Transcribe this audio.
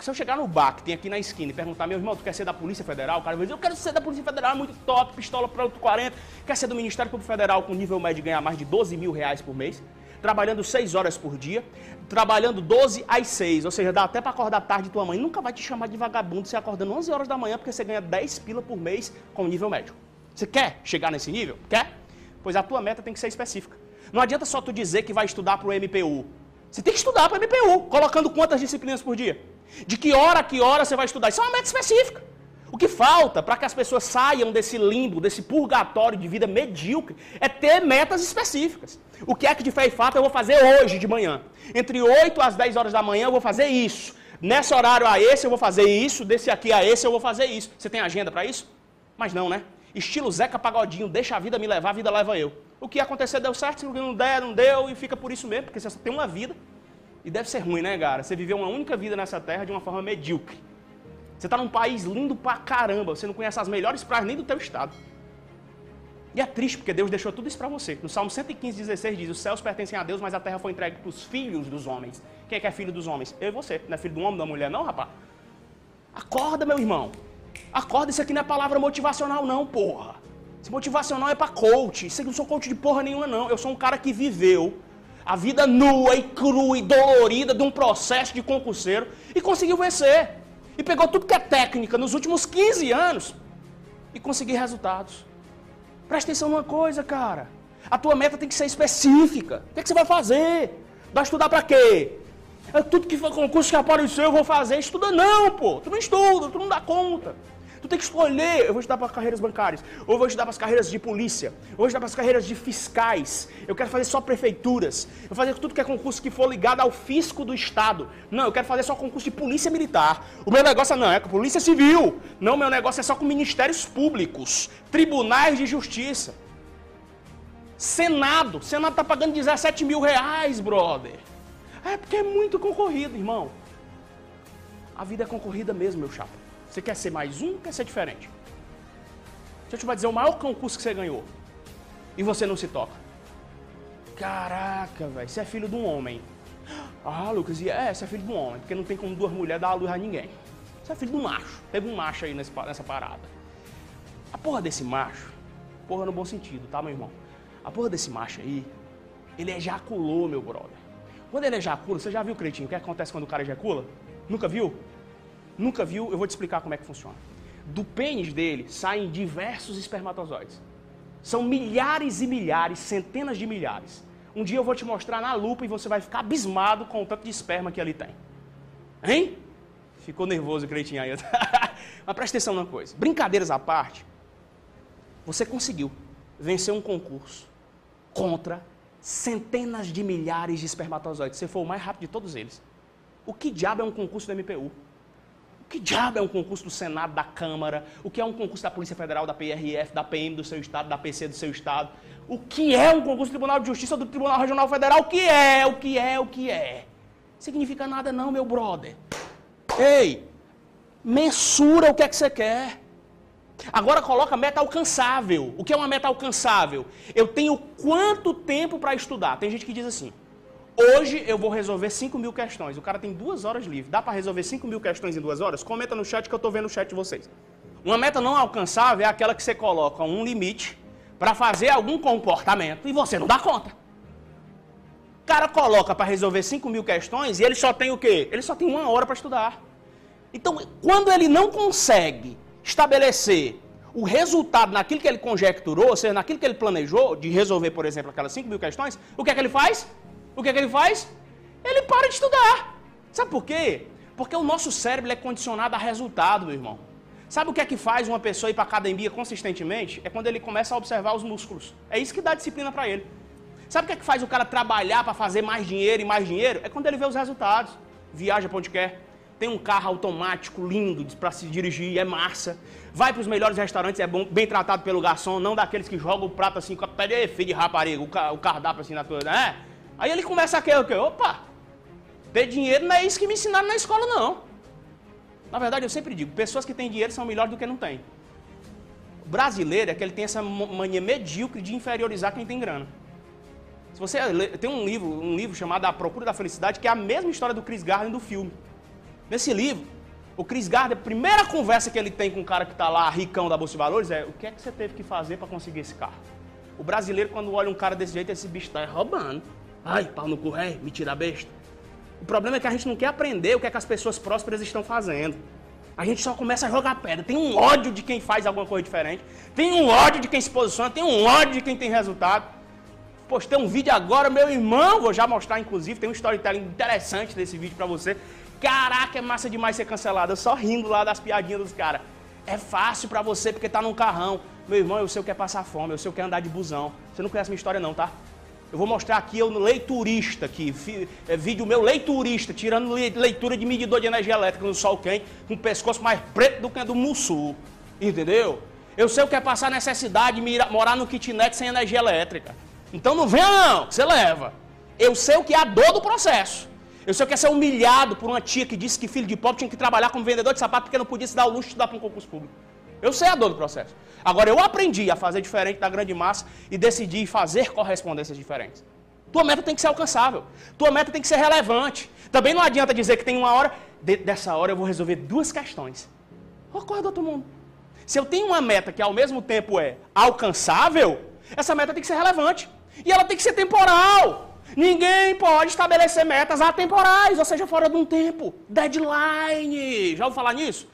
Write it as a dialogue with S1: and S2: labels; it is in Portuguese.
S1: Se eu chegar no bar que tem aqui na esquina e perguntar, meu irmão, tu quer ser da Polícia Federal? O cara vai dizer, eu quero ser da Polícia Federal, é muito top, pistola para 40. Quer ser do Ministério Público Federal com nível médio de ganhar mais de 12 mil reais por mês? Trabalhando 6 horas por dia, trabalhando 12 às 6, ou seja, dá até para acordar tarde tua mãe. Nunca vai te chamar de vagabundo você acordando 11 horas da manhã porque você ganha 10 pila por mês com nível médio. Você quer chegar nesse nível? Quer? Pois a tua meta tem que ser específica. Não adianta só tu dizer que vai estudar para o MPU. Você tem que estudar para o MPU, colocando quantas disciplinas por dia? De que hora a que hora você vai estudar? Isso é uma meta específica. O que falta para que as pessoas saiam desse limbo, desse purgatório de vida medíocre, é ter metas específicas. O que é que de fé e fato eu vou fazer hoje de manhã? Entre 8 às 10 horas da manhã eu vou fazer isso. Nesse horário a esse eu vou fazer isso, desse aqui a esse eu vou fazer isso. Você tem agenda para isso? Mas não, né? Estilo Zeca Pagodinho, deixa a vida me levar, a vida leva eu. O que acontecer deu certo, se não der, não deu, e fica por isso mesmo, porque você só tem uma vida. E deve ser ruim, né, cara? Você viveu uma única vida nessa terra de uma forma medíocre. Você está num país lindo pra caramba, você não conhece as melhores praias nem do teu estado. E é triste, porque Deus deixou tudo isso para você. No Salmo 115, 16 diz, os céus pertencem a Deus, mas a terra foi entregue para os filhos dos homens. Quem é que é filho dos homens? Eu e você. Não é filho do homem, da mulher, não, rapaz? Acorda, meu irmão. Acorda, isso aqui não é palavra motivacional, não, porra. Esse motivacional é para coach. Isso aqui não sou coach de porra nenhuma, não. Eu sou um cara que viveu a vida nua e crua e dolorida de um processo de concurseiro e conseguiu vencer. E pegou tudo que é técnica nos últimos 15 anos e conseguiu resultados. Presta atenção numa coisa, cara. A tua meta tem que ser específica. O que, é que você vai fazer? Vai estudar para quê? É tudo que for concurso que apareceu, eu vou fazer. Estuda não, pô. Tu não estuda, tu não dá conta. Tu tem que escolher, eu vou estudar para carreiras bancárias, ou eu vou estudar para as carreiras de polícia, ou vou estudar para as carreiras de fiscais. Eu quero fazer só prefeituras. Eu vou fazer tudo que é concurso que for ligado ao fisco do estado. Não, eu quero fazer só concurso de polícia militar. O meu negócio não é com polícia civil. Não, meu negócio é só com ministérios públicos, tribunais de justiça. Senado. Senado está pagando 17 mil reais, brother. É porque é muito concorrido, irmão. A vida é concorrida mesmo, meu chapa. Você quer ser mais um quer ser diferente? Deixa eu te dizer o maior concurso que você ganhou. E você não se toca. Caraca, velho, você é filho de um homem. Ah, Lucas, é, você é filho de um homem, porque não tem como duas mulheres dar a luz a ninguém. Você é filho de um macho. Teve um macho aí nessa parada. A porra desse macho, porra no bom sentido, tá, meu irmão? A porra desse macho aí, ele ejaculou, meu brother. Quando ele ejacula, você já viu, Cretinho, o que acontece quando o cara ejacula? Nunca viu? Nunca viu? Eu vou te explicar como é que funciona. Do pênis dele saem diversos espermatozoides. São milhares e milhares, centenas de milhares. Um dia eu vou te mostrar na lupa e você vai ficar abismado com o tanto de esperma que ali tem. Hein? Ficou nervoso, Cleitinho aí. Mas presta atenção numa coisa. Brincadeiras à parte, você conseguiu vencer um concurso contra centenas de milhares de espermatozoides. Você foi o mais rápido de todos eles. O que diabo é um concurso do MPU? Que diabo é um concurso do Senado, da Câmara? O que é um concurso da Polícia Federal, da PRF, da PM do seu estado, da PC do seu estado? O que é um concurso do Tribunal de Justiça do Tribunal Regional Federal? O que é? O que é? O que é? Significa nada não, meu brother. Ei, mensura o que é que você quer. Agora coloca meta alcançável. O que é uma meta alcançável? Eu tenho quanto tempo para estudar? Tem gente que diz assim, Hoje eu vou resolver 5 mil questões. O cara tem duas horas livre. Dá para resolver 5 mil questões em duas horas? Comenta no chat que eu estou vendo o chat de vocês. Uma meta não alcançável é aquela que você coloca um limite para fazer algum comportamento e você não dá conta. O cara coloca para resolver 5 mil questões e ele só tem o quê? Ele só tem uma hora para estudar. Então, quando ele não consegue estabelecer o resultado naquilo que ele conjecturou, ou seja, naquilo que ele planejou, de resolver, por exemplo, aquelas 5 mil questões, o que é que ele faz? O que é que ele faz? Ele para de estudar. Sabe por quê? Porque o nosso cérebro é condicionado a resultado, meu irmão. Sabe o que é que faz uma pessoa ir para academia consistentemente? É quando ele começa a observar os músculos. É isso que dá disciplina para ele. Sabe o que é que faz o cara trabalhar para fazer mais dinheiro e mais dinheiro? É quando ele vê os resultados. Viaja para onde quer. Tem um carro automático lindo para se dirigir, é massa. Vai para os melhores restaurantes, é bom, bem tratado pelo garçom, não daqueles que jogam o prato assim com a pé de rapariga, o cardápio assim na tua. Né? Aí ele começa a querer o quê? Opa, ter dinheiro não é isso que me ensinaram na escola, não. Na verdade, eu sempre digo, pessoas que têm dinheiro são melhores do que não têm. O brasileiro é que ele tem essa mania medíocre de inferiorizar quem tem grana. Se você tem um livro, um livro chamado A Procura da Felicidade, que é a mesma história do Chris Gardner do filme. Nesse livro, o Chris Gardner, a primeira conversa que ele tem com o cara que está lá, ricão da Bolsa de Valores, é o que é que você teve que fazer para conseguir esse carro? O brasileiro, quando olha um cara desse jeito, esse bicho está roubando. Ai, pau no cu, é, me tira besta. O problema é que a gente não quer aprender o que é que as pessoas prósperas estão fazendo. A gente só começa a jogar pedra. Tem um ódio de quem faz alguma coisa diferente. Tem um ódio de quem se posiciona. Tem um ódio de quem tem resultado. Postei um vídeo agora, meu irmão, vou já mostrar, inclusive, tem um storytelling interessante desse vídeo para você. Caraca, é massa demais ser cancelado. Eu só rindo lá das piadinhas dos caras. É fácil para você porque tá num carrão. Meu irmão, eu sei o que é passar fome, eu sei o que é andar de busão. Você não conhece minha história não, tá? Eu vou mostrar aqui eu no leiturista, aqui, é vídeo meu leiturista, tirando leitura de medidor de energia elétrica no sol quente, com o pescoço mais preto do que do Mussul. Entendeu? Eu sei o que é passar necessidade, morar no kitnet sem energia elétrica. Então não venha não, você leva. Eu sei o que é a dor do processo. Eu sei o que é ser humilhado por uma tia que disse que filho de pobre tinha que trabalhar como vendedor de sapato porque não podia se dar o luxo de estudar para um concurso público. Eu sei a dor do processo. Agora eu aprendi a fazer diferente da grande massa e decidi fazer correspondências diferentes. Tua meta tem que ser alcançável. Tua meta tem que ser relevante. Também não adianta dizer que tem uma hora, de, dessa hora eu vou resolver duas questões. Acorda todo mundo. Se eu tenho uma meta que ao mesmo tempo é alcançável, essa meta tem que ser relevante. E ela tem que ser temporal. Ninguém pode estabelecer metas atemporais, ou seja, fora de um tempo. Deadline. Já ouviu falar nisso?